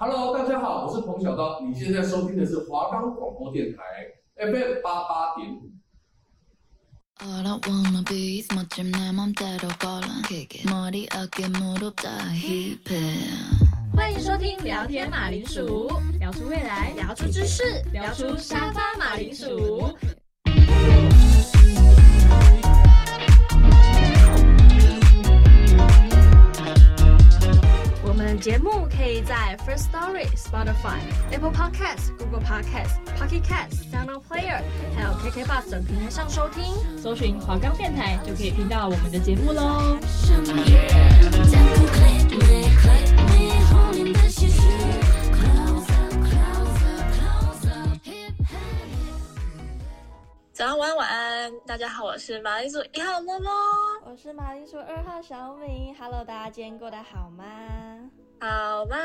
Hello，大家好，我是彭小刀，你现在收听的是华冈广播电台 FM 八八点五。欢迎收听聊天马铃薯，聊出未来，聊出知识，聊出沙发马铃薯。节目可以在 First Story、Spotify、Apple Podcasts、Google Podcasts、Pocket Casts、SoundOn Player，还有 KKBOX 等平台上收听。搜寻华冈电台就可以听到我们的节目喽。早安，晚安，晚安，大家好，我是马铃薯一号摸摸，我是马铃薯二号小敏。Hello，大家今天过得好吗？好吗，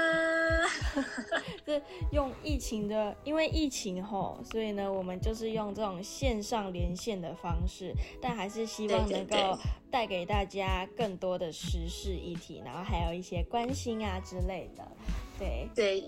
这用疫情的，因为疫情吼，所以呢，我们就是用这种线上连线的方式，但还是希望能够带给大家更多的时事议题，然后还有一些关心啊之类的。对对，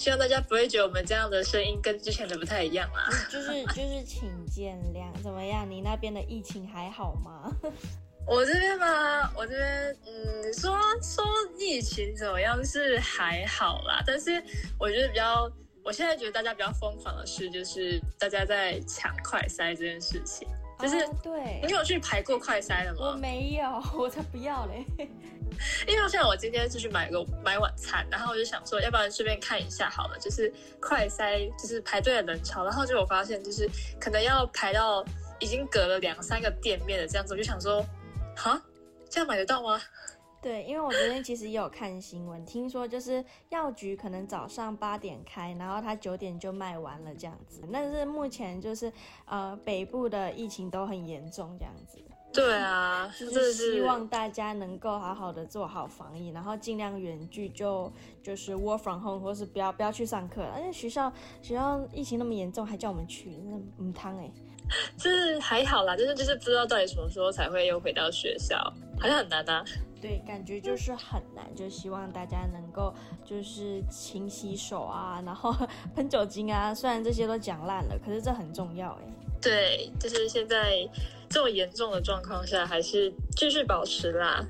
希望大家不会觉得我们这样的声音跟之前的不太一样啦。就 是就是，请见谅。怎么样？你那边的疫情还好吗？我这边嘛，我这边，嗯，说说疫情怎么样是还好啦，但是我觉得比较，我现在觉得大家比较疯狂的事，就是大家在抢快筛这件事情，就是、哦、对，你有去排过快筛的吗？我没有，我才不要嘞，因为像我今天就去买个买晚餐，然后我就想说，要不然顺便看一下好了，就是快筛就是排队的人潮，然后就我发现就是可能要排到已经隔了两三个店面的这样子，我就想说。哈，这样买得到吗？对，因为我昨天其实也有看新闻，听说就是药局可能早上八点开，然后他九点就卖完了这样子。但是目前就是呃北部的疫情都很严重这样子。对啊，就是希望大家能够好好的做好防疫，然后尽量远距就就是 work from home，或是不要不要去上课。而且学校学校疫情那么严重，还叫我们去，那母汤哎。就是还好啦，就是就是不知道到底什么时候才会又回到学校，好像很难啊。对，感觉就是很难，就希望大家能够就是勤洗手啊，然后 喷酒精啊。虽然这些都讲烂了，可是这很重要哎。对，就是现在这么严重的状况下，还是继续保持啦，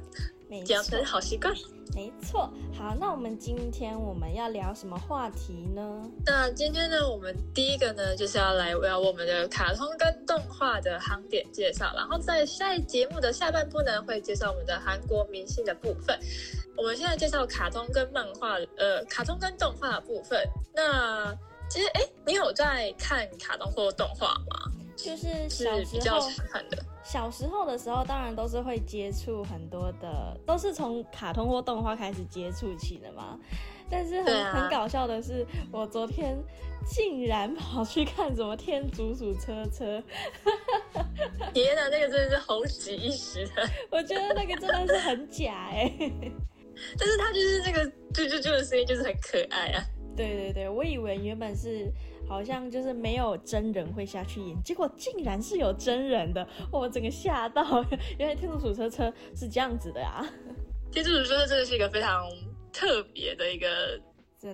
养成好习惯。没错，好，那我们今天我们要聊什么话题呢？那今天呢，我们第一个呢，就是要来聊我们的卡通跟动画的航点介绍，然后在下一节目的下半部呢，会介绍我们的韩国明星的部分。我们现在介绍卡通跟漫画，呃，卡通跟动画的部分。那其实，哎，你有在看卡通或动画吗？就是小时候。小时候的时候，当然都是会接触很多的，都是从卡通或动画开始接触起的嘛。但是很、啊、很搞笑的是，我昨天竟然跑去看什么天竺鼠车车。天哪，那个真的是红极一时的。我觉得那个真的是很假哎。但是他就是这个啾啾啾的声音，就是很可爱啊。对对对，我以为原本是。好像就是没有真人会下去演，结果竟然是有真人的，我整个吓到，原来天竺鼠车车是这样子的呀！天竺鼠车车真的是一个非常特别的一个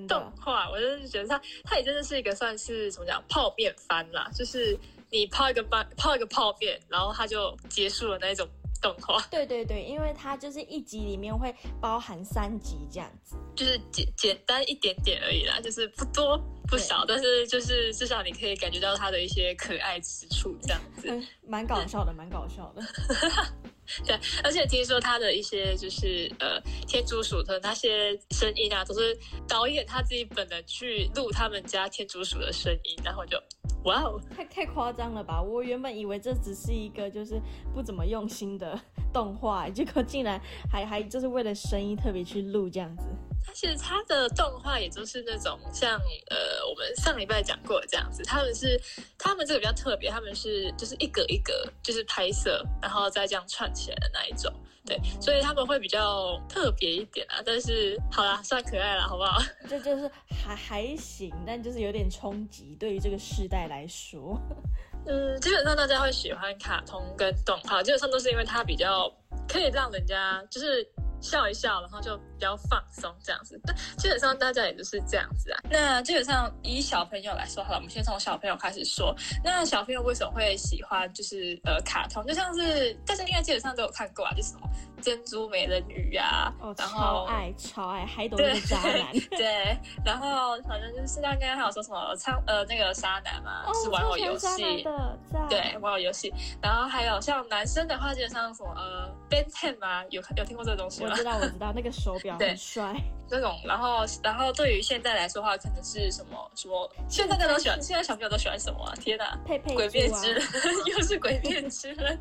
动画，我真的觉得它它也真的是一个算是怎么讲泡面番啦，就是你泡一个泡泡一个泡面，然后它就结束了那一种。动画对对对，因为它就是一集里面会包含三集这样子，就是简简单一点点而已啦，就是不多不少，但是就是至少你可以感觉到它的一些可爱之处这样子，蛮搞笑的，蛮搞笑的。对，而且听说他的一些就是呃天竺鼠的那些声音啊，都是导演他自己本人去录他们家天竺鼠的声音，然后就哇哦，太太夸张了吧！我原本以为这只是一个就是不怎么用心的动画，结果竟然还还就是为了声音特别去录这样子。它其实它的动画也就是那种像呃我们上礼拜讲过的这样子，他们是他们这个比较特别，他们是就是一格一格就是拍摄，然后再这样串起来的那一种，对，所以他们会比较特别一点啊。但是好啦，算可爱了，好不好？这就是还还行，但就是有点冲击，对于这个世代来说。嗯，基本上大家会喜欢卡通跟动画，基本上都是因为它比较可以让人家就是。笑一笑，然后就比较放松这样子。但基本上大家也就是这样子啊。那基本上以小朋友来说，好了，我们先从小朋友开始说。那小朋友为什么会喜欢就是呃卡通？就像是大家应该基本上都有看过啊，就是什么珍珠美人鱼啊，哦，然后超爱超爱，海斗那个渣男，对，对，然后反正就是大家刚刚还有说什么唱呃那个沙男嘛，哦、是玩偶游戏的，对，玩偶游戏。然后还有像男生的话，基本上什么呃 Ben Ten 嘛，有有听过这个东西吗？我知道，我知道那个手表很帅。这种，然后然后对于现在来说的话，可能是什么什么？现在大家都喜欢，现在小朋友都喜欢什么啊？天哪！佩佩啊，鬼灭之刃，又是鬼灭之刃。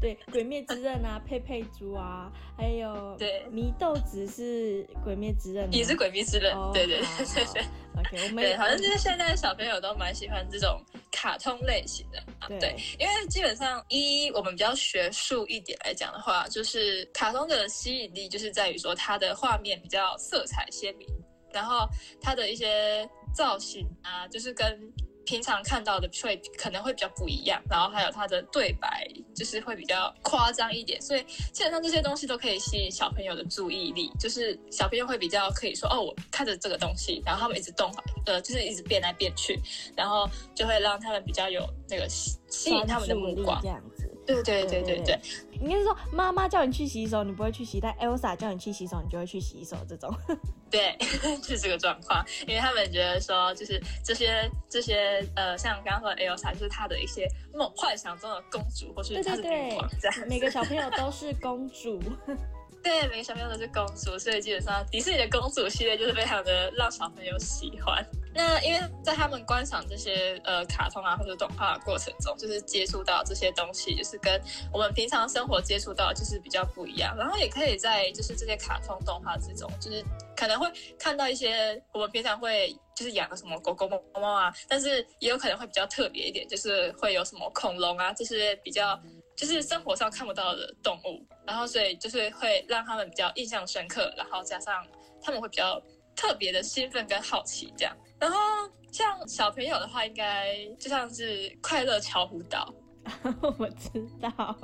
对，鬼灭之刃啊，佩佩猪啊，还有对，祢豆子是鬼灭之刃，也是鬼灭之刃。哦、对对对对对。OK，我们对，好像就是现在的小朋友都蛮喜欢这种卡通类型的。对，对，因为基本上一我们比较学术一点来讲的话，就是卡通的吸引力就是在于说它的画面比较色彩鲜明，然后它的一些造型啊，就是跟。平常看到的会可能会比较不一样，然后还有他的对白就是会比较夸张一点，所以基本上这些东西都可以吸引小朋友的注意力，就是小朋友会比较可以说哦，我看着这个东西，然后他们一直动，呃，就是一直变来变去，然后就会让他们比较有那个吸吸引他们的目光这样子。对对对对对，应该是说妈妈叫你去洗手，你不会去洗；但 Elsa 叫你去洗手，你就会去洗手。这种，对，就是这个状况。因为他们觉得说，就是这些这些呃，像刚刚说的 Elsa，就是他的一些梦幻想中的公主，或是他的女王这样。每个小朋友都是公主。对，每个小朋友都是公主，所以基本上迪士尼的公主系列就是非常的让小朋友喜欢。那因为在他们观赏这些呃卡通啊或者动画的过程中，就是接触到这些东西，就是跟我们平常生活接触到就是比较不一样。然后也可以在就是这些卡通动画之中，就是可能会看到一些我们平常会就是养的什么狗狗、猫猫啊，但是也有可能会比较特别一点，就是会有什么恐龙啊这些比较就是生活上看不到的动物。然后所以就是会让他们比较印象深刻，然后加上他们会比较特别的兴奋跟好奇这样。然后像小朋友的话，应该就像是快乐巧虎岛，我知道，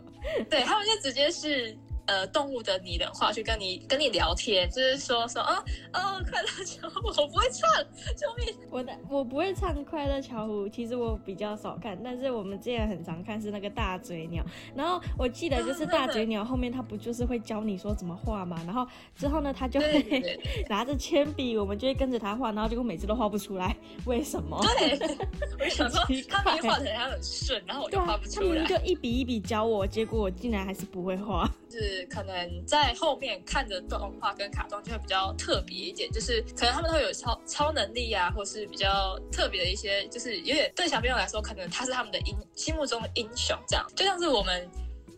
对，他们就直接是。呃，动物的拟人化去跟你跟你聊天，就是说说啊啊，快乐巧虎，我不会唱，救命！我的我不会唱快乐巧虎，其实我比较少看，但是我们之前很常看是那个大嘴鸟。然后我记得就是大嘴鸟后面他不就是会教你说怎么画嘛？然后之后呢，他就会拿着铅笔，我们就会跟着他画，然后结果每次都画不出来，为什么？对，我就想说他明明画的还很顺，然后我就画不出来。他明明就一笔一笔教我，结果我竟然还是不会画。是可能在后面看的动画跟卡通就会比较特别一点，就是可能他们都会有超超能力啊，或是比较特别的一些，就是有点对小朋友来说，可能他是他们的英心目中的英雄，这样就像是我们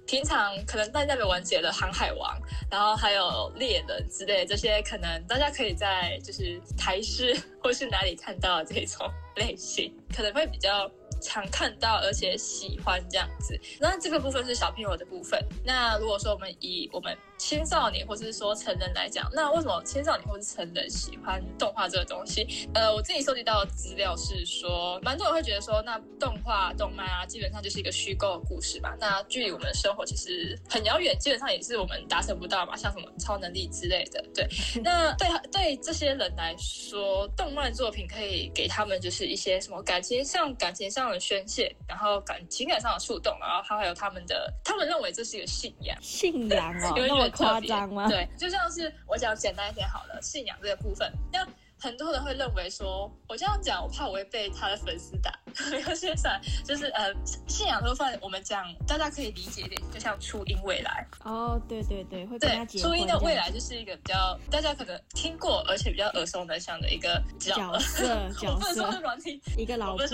平常可能在那边完结的航海王，然后还有猎人之类这些，可能大家可以在就是台视 或是哪里看到这种 类型，可能会比较。常看到而且喜欢这样子，那这个部分是小朋友的部分。那如果说我们以我们青少年或者是说成人来讲，那为什么青少年或是成人喜欢动画这个东西？呃，我自己收集到的资料是说，蛮多人会觉得说，那动画、动漫啊，基本上就是一个虚构的故事吧。那距离我们的生活其实很遥远，基本上也是我们达成不到嘛，像什么超能力之类的。对，那对对这些人来说，动漫作品可以给他们就是一些什么感情上、感情上的宣泄，然后感情感上的触动，然后还有他们的，他们认为这是一个信仰，信仰哦，有那么夸张吗？对，就像是我讲简单一点好了，信仰这个部分，那很多人会认为说，我这样讲，我怕我会被他的粉丝打。有些啥，就是呃，信仰的部分，我们讲大家可以理解一点，就像初音未来。哦，对对对，会跟他结婚。初音的未来就是一个比较大家可能听过，而且比较耳熟能详的一个角，角色。角色。软体，一个老婆。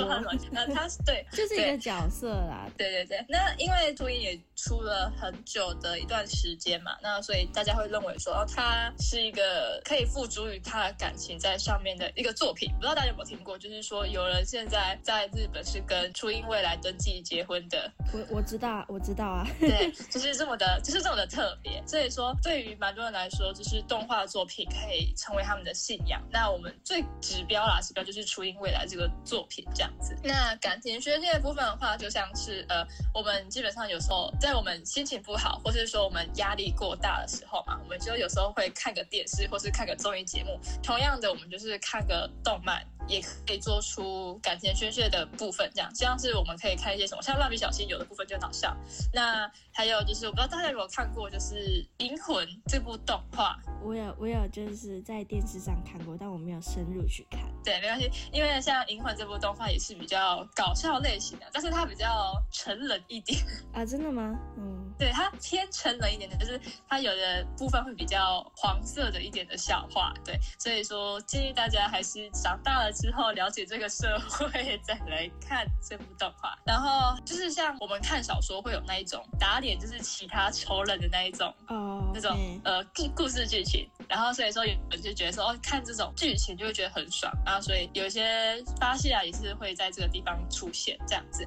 那他是对，就是一个角色啦。对对对，那因为初音也出了很久的一段时间嘛，那所以大家会认为说，哦，他是一个可以付诸于他的感情在上面的一个作品。不知道大家有没有听过，就是说有人现在在。日本是跟初音未来登记结婚的。我我知道，我知道啊。对，就是这么的，就是这么的特别。所以说，对于蛮多人来说，就是动画作品可以成为他们的信仰。那我们最指标啦，指标就是初音未来这个作品这样子。那感情宣泄的部分的话，就像是呃，我们基本上有时候在我们心情不好，或是说我们压力过大的时候嘛，我们就有时候会看个电视，或是看个综艺节目。同样的，我们就是看个动漫。也可以做出感情宣泄的部分，这样像是我们可以看一些什么，像蜡笔小新有的部分就很好笑。那还有就是，我不知道大家有没有看过，就是《银魂》这部动画。我有，我有，就是在电视上看过，但我没有深入去看。对，没关系，因为像《银魂》这部动画也是比较搞笑类型的，但是它比较成人一点 啊，真的吗？嗯，对，它偏成人一点的，就是它有的部分会比较黄色的一点的笑话。对，所以说建议大家还是长大了之后了解这个社会 再来看这部动画。然后就是像我们看小说会有那一种打脸，就是其他仇人的那一种哦，那种、嗯、呃故故事剧情。然后所以说有人就觉得说哦，看这种剧情就会觉得很爽。然后所以有一些发泄啊，也是会在这个地方出现这样子。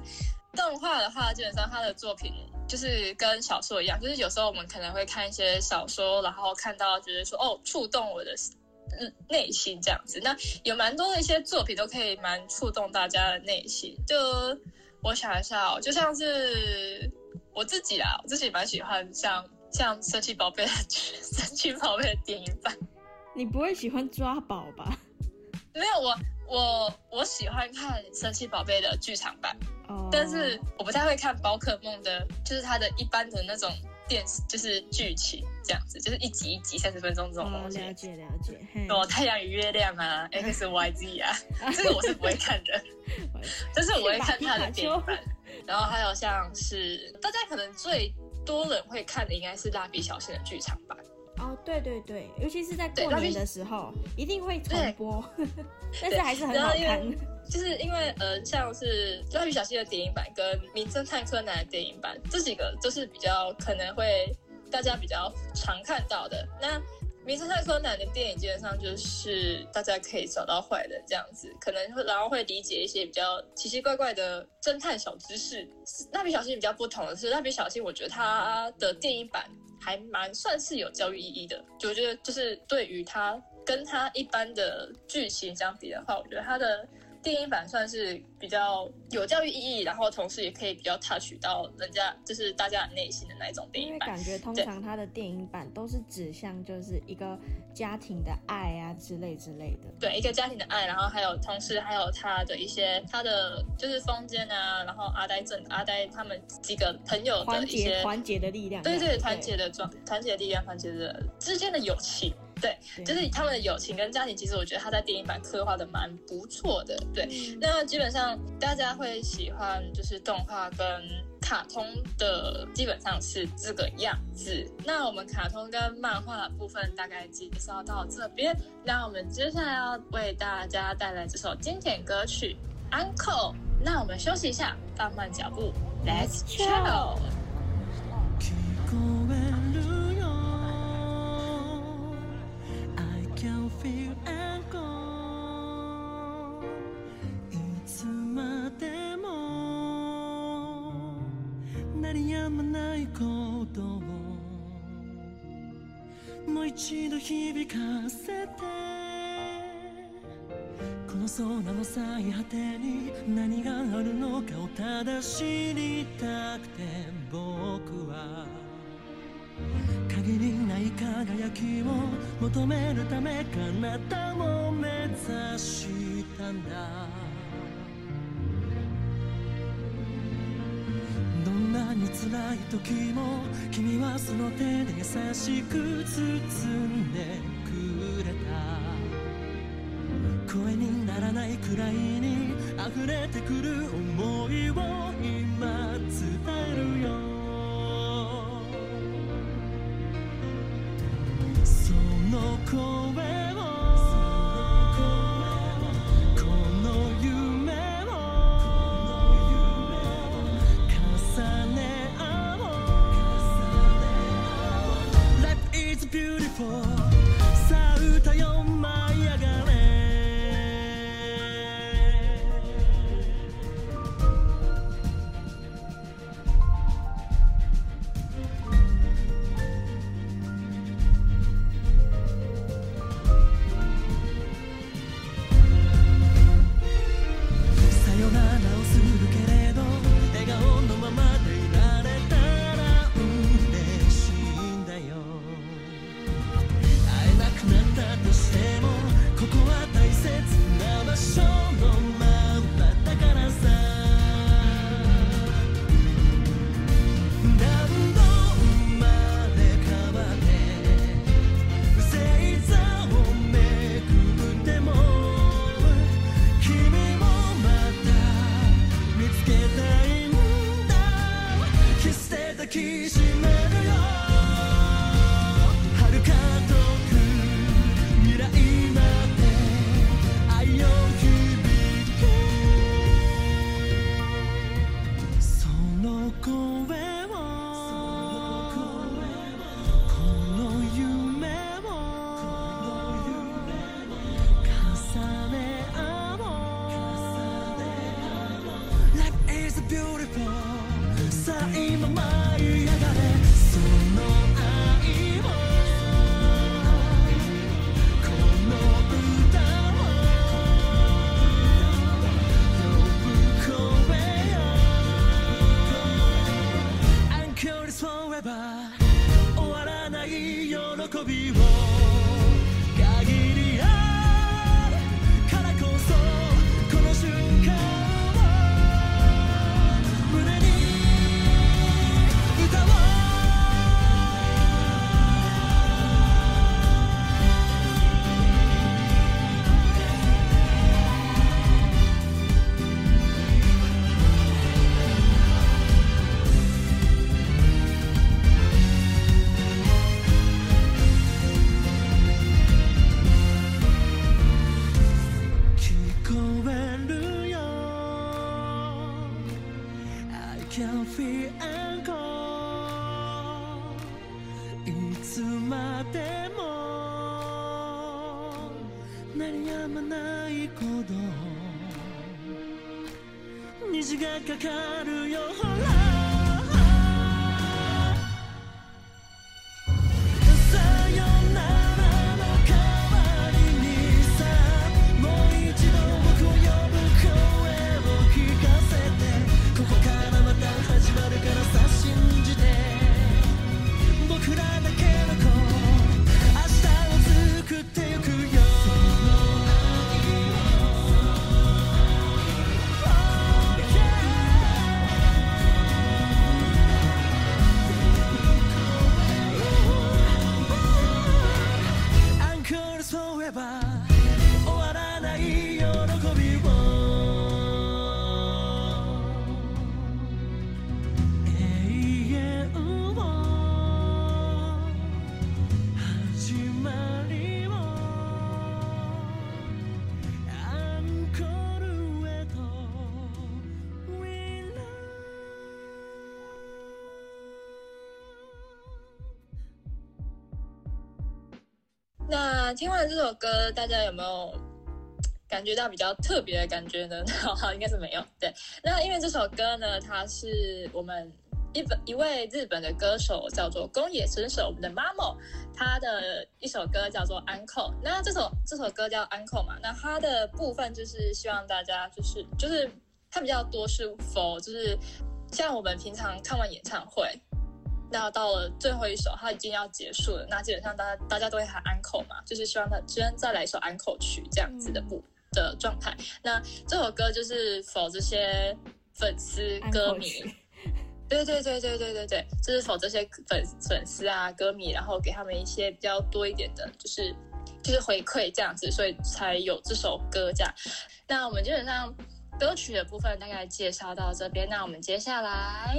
动画的话，基本上他的作品就是跟小说一样，就是有时候我们可能会看一些小说，然后看到觉得说哦，触动我的嗯内心这样子。那有蛮多的一些作品都可以蛮触动大家的内心。就我想一下哦，就像是我自己啦，我自己蛮喜欢像。像神奇宝贝的神奇宝贝的电影版，你不会喜欢抓宝吧？没有，我我我喜欢看神奇宝贝的剧场版，oh. 但是我不太会看宝可梦的，就是它的一般的那种电视，就是剧情这样子，就是一集一集三十分钟这种东西。Oh, 了解了解。哦，太阳与月亮啊，X Y Z 啊，这个我是不会看的，但是我会看它的电影版。然后还有像是大家可能最。多人会看的应该是蜡笔小新的剧场版哦，对对对，尤其是在过年的时候一定会重播，但是还是很好看。就是因为呃，像是蜡笔小新的电影版跟名侦探柯南的电影版这几个都是比较可能会大家比较常看到的。那名侦探柯南的电影基本上就是大家可以找到坏的这样子，可能然后会理解一些比较奇奇怪怪的侦探小知识。蜡笔小新比较不同的是，蜡笔小新我觉得它的电影版还蛮算是有教育意义的，就我觉得就是对于它跟它一般的剧情相比的话，我觉得它的。电影版算是比较有教育意义，然后同时也可以比较 touch 到人家，就是大家内心的那一种电影版。因为感觉通常它的电影版都是指向就是一个家庭的爱啊之类之类的。对，一个家庭的爱，然后还有同时还有他的一些他的就是风间啊，然后阿呆正阿呆他们几个朋友的一些团结的力量。对对，团结的状，团结的力量，团结的之间的友情。对，就是他们的友情跟家庭，其实我觉得他在电影版刻画的蛮不错的。对，那基本上大家会喜欢就是动画跟卡通的，基本上是这个样子。那我们卡通跟漫画的部分大概介绍到这边，那我们接下来要为大家带来这首经典歌曲《Uncle》。那我们休息一下，放慢脚步，Let's chill。一度響かせて。この空の最果てに何があるのかをただ知りたくて。僕は。限りない輝きを求めるため彼方を目指したんだ。なに辛い時も君はその手で優しく包んでくれた。声にならないくらいに溢れてくる想いを今伝えるよ。その声を beautiful. sight in my 향해 can feel and いつまでも鳴りやまない鼓動。虹がかかるよほら。听完这首歌，大家有没有感觉到比较特别的感觉呢？好，应该是没有。对，那因为这首歌呢，它是我们一本一位日本的歌手叫做宫野真守，我们的 Mamo，他的一首歌叫做《Uncle》。那这首这首歌叫《Uncle》嘛，那它的部分就是希望大家就是就是它比较多是 for，就是像我们平常看完演唱会。那到了最后一首，它已经要结束了。那基本上大家大家都会喊安口嘛，就是希望他今天再来一首安口曲这样子的不的状态。那这首歌就是 for 这些粉丝歌迷，对对对对对对对，就是 for 这些粉粉丝啊歌迷，然后给他们一些比较多一点的，就是就是回馈这样子，所以才有这首歌这样。那我们基本上歌曲的部分大概介绍到这边，那我们接下来。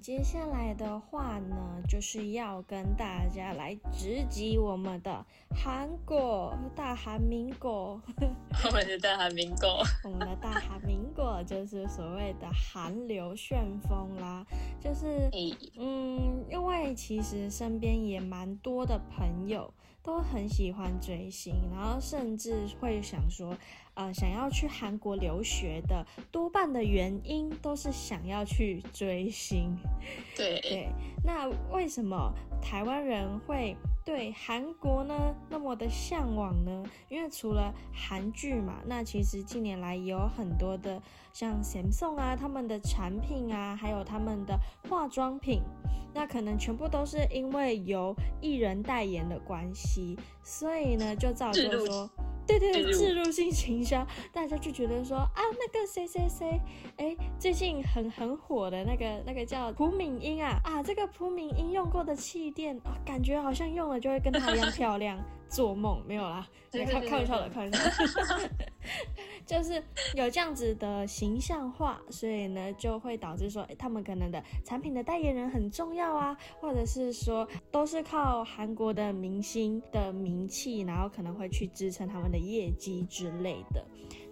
接下来的话呢，就是要跟大家来直击我们的韩国大韩民国。我们的大韩民国，我们的大韩民国就是所谓的韩流旋风啦。就是，嗯，因为其实身边也蛮多的朋友都很喜欢追星，然后甚至会想说。呃，想要去韩国留学的多半的原因都是想要去追星。对对，那为什么台湾人会对韩国呢那么的向往呢？因为除了韩剧嘛，那其实近年来也有很多的像 Samsung 啊，他们的产品啊，还有他们的化妆品，那可能全部都是因为由艺人代言的关系，所以呢，就造就说。对对对，置入性行销，大家就觉得说啊，那个谁谁谁，哎，最近很很火的那个那个叫朴敏英啊，啊，这个朴敏英用过的气垫，啊，感觉好像用了就会跟她一样漂亮。做梦没有啦，开开玩笑的，开玩笑，就是有这样子的形象化，所以呢，就会导致说，哎，他们可能的产品的代言人很重要啊，或者是说，都是靠韩国的明星的名气，然后可能会去支撑他们的业绩之类的。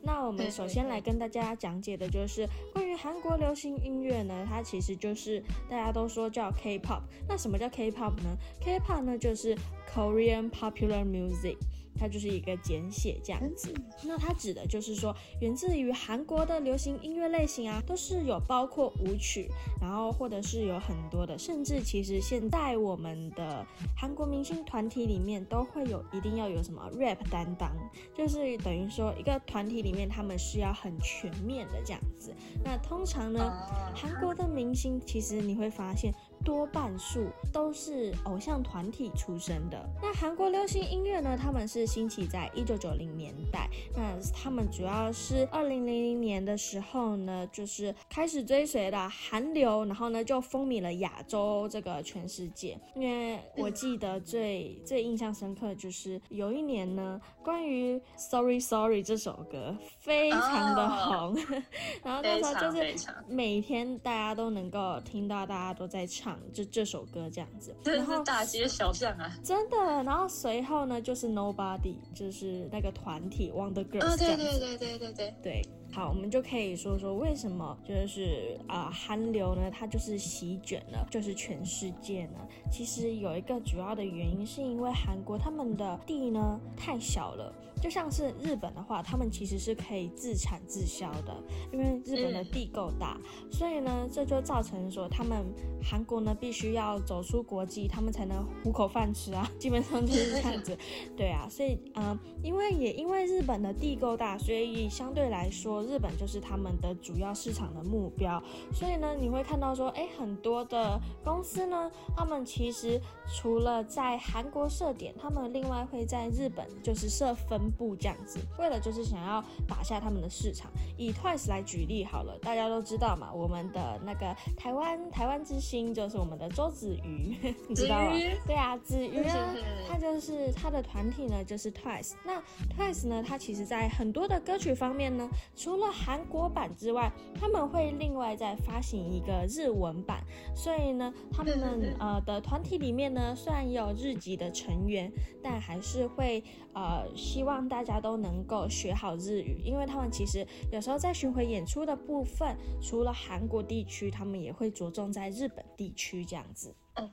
那我们首先来跟大家讲解的就是关于韩国流行音乐呢，它其实就是大家都说叫 K-pop。那什么叫 K-pop 呢？K-pop 呢就是 Korean Popular Music。它就是一个简写这样子。那它指的就是说，源自于韩国的流行音乐类型啊，都是有包括舞曲，然后或者是有很多的，甚至其实现在我们的韩国明星团体里面都会有一定要有什么 rap 担当，就是等于说一个团体里面他们是要很全面的这样子。那通常呢，韩国的明星其实你会发现。多半数都是偶像团体出身的。那韩国流行音乐呢？他们是兴起在一九九零年代。那他们主要是二零零零年的时候呢，就是开始追随了韩流，然后呢就风靡了亚洲这个全世界。因为我记得最最印象深刻就是有一年呢，关于 Sorry Sorry 这首歌非常的红，oh, 然后那时候就是每天大家都能够听到，大家都在唱。就这首歌这样子，然后大街小巷啊！真的。然后随后呢，就是 Nobody，就是那个团体 Wonder Girls。哦，对对对对对对对。好，我们就可以说说为什么就是啊韩流呢，它就是席卷了，就是全世界呢。其实有一个主要的原因，是因为韩国他们的地呢太小了。就像是日本的话，他们其实是可以自产自销的，因为日本的地够大，嗯，所以呢，这就造成说他们韩国呢必须要走出国际，他们才能糊口饭吃啊，基本上就是这样子。对啊，所以嗯、呃，因为也因为日本的地够大，所以相对来说，日本就是他们的主要市场的目标。所以呢，你会看到说，哎，很多的公司呢，他们其实除了在韩国设点，他们另外会在日本就是设分。不这样子，为了就是想要打下他们的市场。以 Twice 来举例好了，大家都知道嘛，我们的那个台湾台湾之星就是我们的周子瑜，你知道吗？对啊，子瑜啊，他就是他的团体呢，就是 Twice。那 Twice 呢，他其实在很多的歌曲方面呢，除了韩国版之外，他们会另外再发行一个日文版。所以呢，他们呃的团体里面呢，虽然也有日籍的成员，但还是会呃希望。望大家都能够学好日语，因为他们其实有时候在巡回演出的部分，除了韩国地区，他们也会着重在日本地区这样子。哦，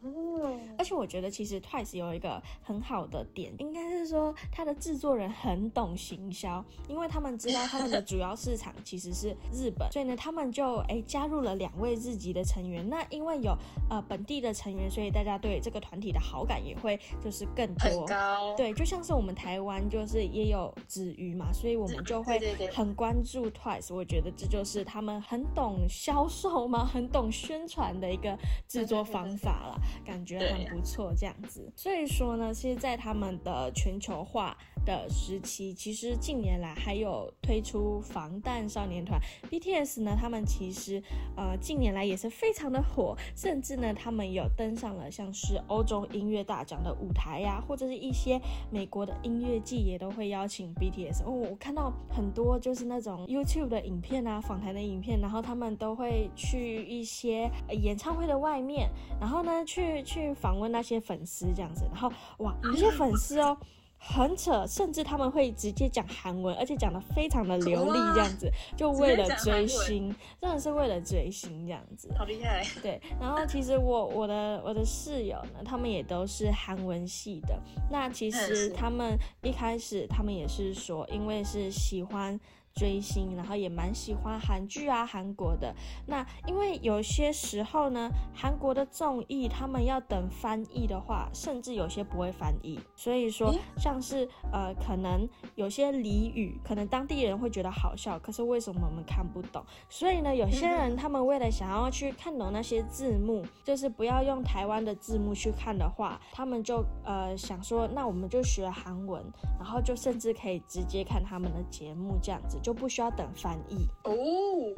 而且我觉得其实 Twice 有一个很好的点，应该是说他的制作人很懂行销，因为他们知道他们的主要市场其实是日本，所以呢，他们就哎加入了两位日籍的成员。那因为有呃本地的成员，所以大家对这个团体的好感也会就是更多。很高。对，就像是我们台湾就是也有子瑜嘛，所以我们就会很关注 Twice。我觉得这就是他们很懂销售嘛，很懂宣传的一个制作方法。感觉很不错，这样子。所以说呢，其实，在他们的全球化的时期，其实近年来还有推出防弹少年团 BTS 呢，他们其实呃近年来也是非常的火，甚至呢，他们有登上了像是欧洲音乐大奖的舞台呀、啊，或者是一些美国的音乐季也都会邀请 BTS。哦，我看到很多就是那种 YouTube 的影片啊，访谈的影片，然后他们都会去一些演唱会的外面，然后呢。去去访问那些粉丝这样子，然后哇，有些粉丝哦很扯，甚至他们会直接讲韩文，而且讲得非常的流利这样子，就为了追星，真的是为了追星这样子，好厉害。对，然后其实我我的我的室友呢，他们也都是韩文系的，那其实他们一开始他们也是说，因为是喜欢。追星，然后也蛮喜欢韩剧啊，韩国的。那因为有些时候呢，韩国的综艺他们要等翻译的话，甚至有些不会翻译。所以说，像是呃，可能有些俚语，可能当地人会觉得好笑，可是为什么我们看不懂？所以呢，有些人他们为了想要去看懂那些字幕，就是不要用台湾的字幕去看的话，他们就呃想说，那我们就学韩文，然后就甚至可以直接看他们的节目这样子。就不需要等翻译哦。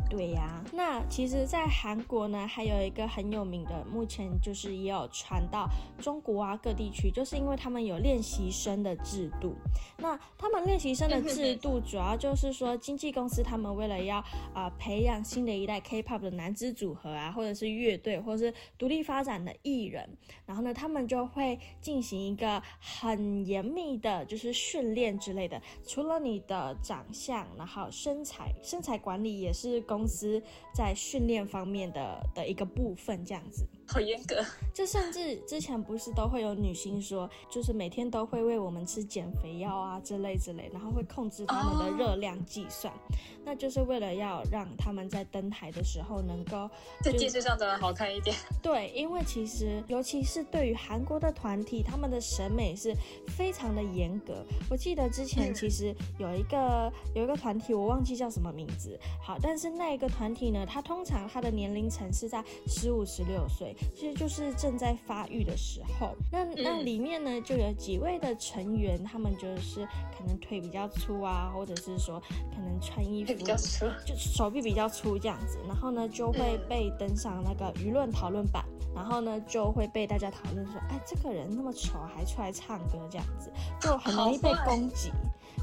对呀，那其实，在韩国呢，还有一个很有名的，目前就是也有传到中国啊各地区，就是因为他们有练习生的制度。那他们练习生的制度，主要就是说，经纪公司他们为了要啊、呃、培养新的一代 K-pop 的男子组合啊，或者是乐队，或者是独立发展的艺人，然后呢，他们就会进行一个很严密的，就是训练之类的。除了你的长相，然后好，身材身材管理也是公司在训练方面的的一个部分，这样子。好严格。就甚至之前不是都会有女星说，就是每天都会为我们吃减肥药啊之类之类，然后会控制他们的热量计算，哦、那就是为了要让他们在登台的时候能够在电视上长得好看一点。对，因为其实尤其是对于韩国的团体，他们的审美是非常的严格。我记得之前其实有一个、嗯、有一个团体，我忘记叫什么名字。好，但是那一个团体呢，它通常它的年龄层是在十五、十六岁，其实就是。正在发育的时候，那那里面呢，就有几位的成员，他们就是可能腿比较粗啊，或者是说可能穿衣服比较粗，就手臂比较粗这样子，然后呢就会被登上那个舆论讨论版，然后呢就会被大家讨论说，哎，这个人那么丑还出来唱歌这样子，就很容易被攻击。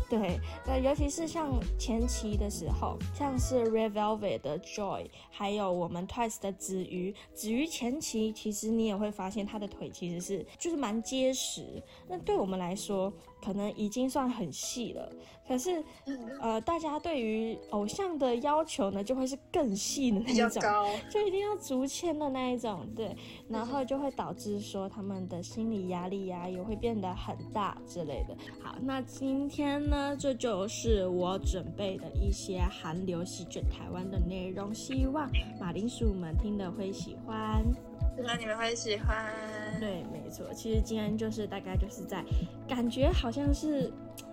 对，那尤其是像前期的时候，像是 Red Velvet 的 Joy，还有我们 Twice 的子瑜，子瑜前期其实你也会发现她的腿其实是就是蛮结实，那对我们来说可能已经算很细了。可是，呃，大家对于偶像的要求呢，就会是更细的那一种，就一定要竹签的那一种，对，然后就会导致说他们的心理压力呀、啊、也会变得很大之类的。好，那今天呢，这就是我准备的一些韩流席卷台湾的内容，希望马铃薯们听得会喜欢，希望你们会喜欢。对，没错，其实今天就是大概就是在感觉好像是。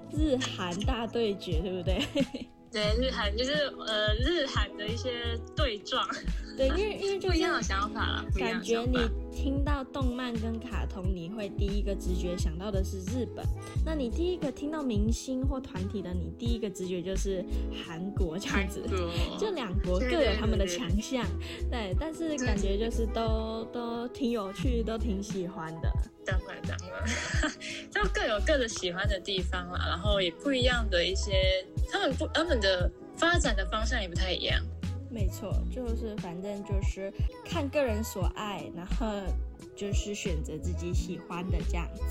日韩大对决，对不对？对，日韩就是呃，日韩的一些对撞。对，因为因为就不一样的想法了，感觉你听到动漫跟卡通，你会第一个直觉想到的是日本。那你第一个听到明星或团体的，你第一个直觉就是韩国这样子。就 两国各有他们的强项，对，但是感觉就是都都挺有趣，都挺喜欢的。当然当然，就各有各的喜欢的地方啦，然后也不一样的一些，他们不他们的发展的方向也不太一样。没错，就是反正就是看个人所爱，然后就是选择自己喜欢的这样子。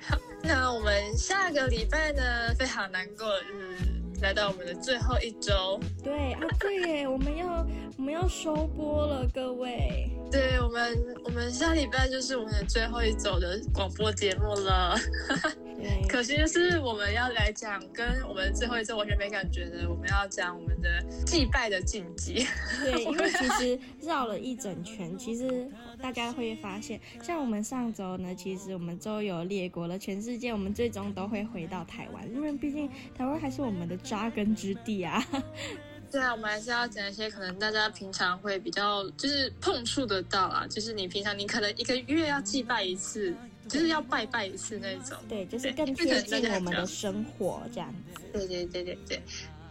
好，那我们下个礼拜呢，非常难过的就是。来到我们的最后一周，对啊，对耶，我们要我们要收播了，各位。对我们，我们下礼拜就是我们的最后一周的广播节目了。可惜的是我们要来讲跟我们最后一周完全没感觉的，我们要讲我们的祭拜的禁忌。对，因为其实绕了一整圈，其实。大家会发现，像我们上周呢，其实我们周游列国了全世界，我们最终都会回到台湾，因为毕竟台湾还是我们的扎根之地啊。对啊，我们还是要讲一些可能大家平常会比较就是碰触得到啊，就是你平常你可能一个月要祭拜一次，就是要拜拜一次那种。对，就是更贴近我们的生活这样子。对对对对对。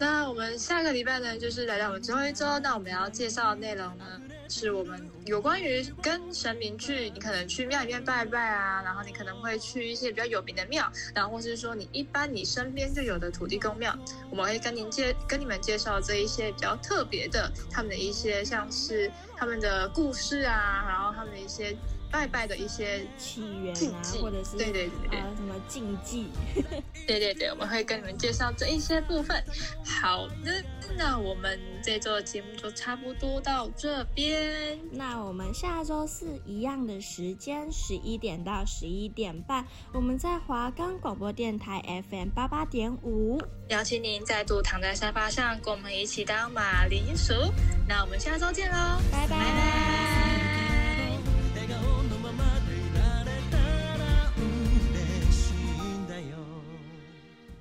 那我们下个礼拜呢，就是来到我们最后一周，那我们要介绍的内容呢，是我们有关于跟神明去，你可能去庙里面拜拜啊，然后你可能会去一些比较有名的庙，然后或是说你一般你身边就有的土地公庙，我们会跟您介跟你们介绍这一些比较特别的，他们的一些像是他们的故事啊，然后他们的一些。拜拜的一些起源啊，或者是对对对啊什么禁忌，对对对，我们会跟你们介绍这一些部分。好的，那我们这周的节目就差不多到这边。那我们下周四一样的时间，十一点到十一点半，我们在华冈广播电台 FM 八八点五，邀请您再度躺在沙发上，跟我们一起当马铃薯。那我们下周见喽，拜拜。拜拜。